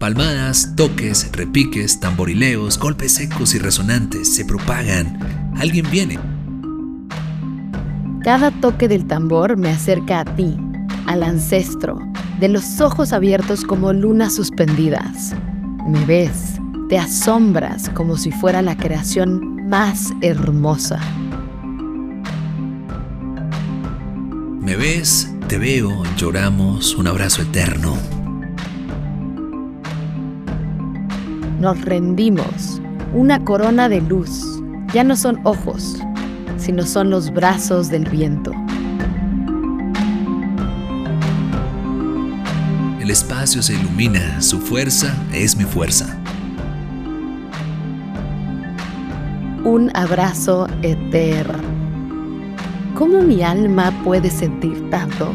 Palmadas, toques, repiques, tamborileos, golpes secos y resonantes se propagan. Alguien viene. Cada toque del tambor me acerca a ti, al ancestro, de los ojos abiertos como lunas suspendidas. Me ves, te asombras como si fuera la creación más hermosa. Me ves, te veo, lloramos, un abrazo eterno. Nos rendimos, una corona de luz. Ya no son ojos, sino son los brazos del viento. El espacio se ilumina, su fuerza es mi fuerza. Un abrazo eterno. ¿Cómo mi alma puede sentir tanto?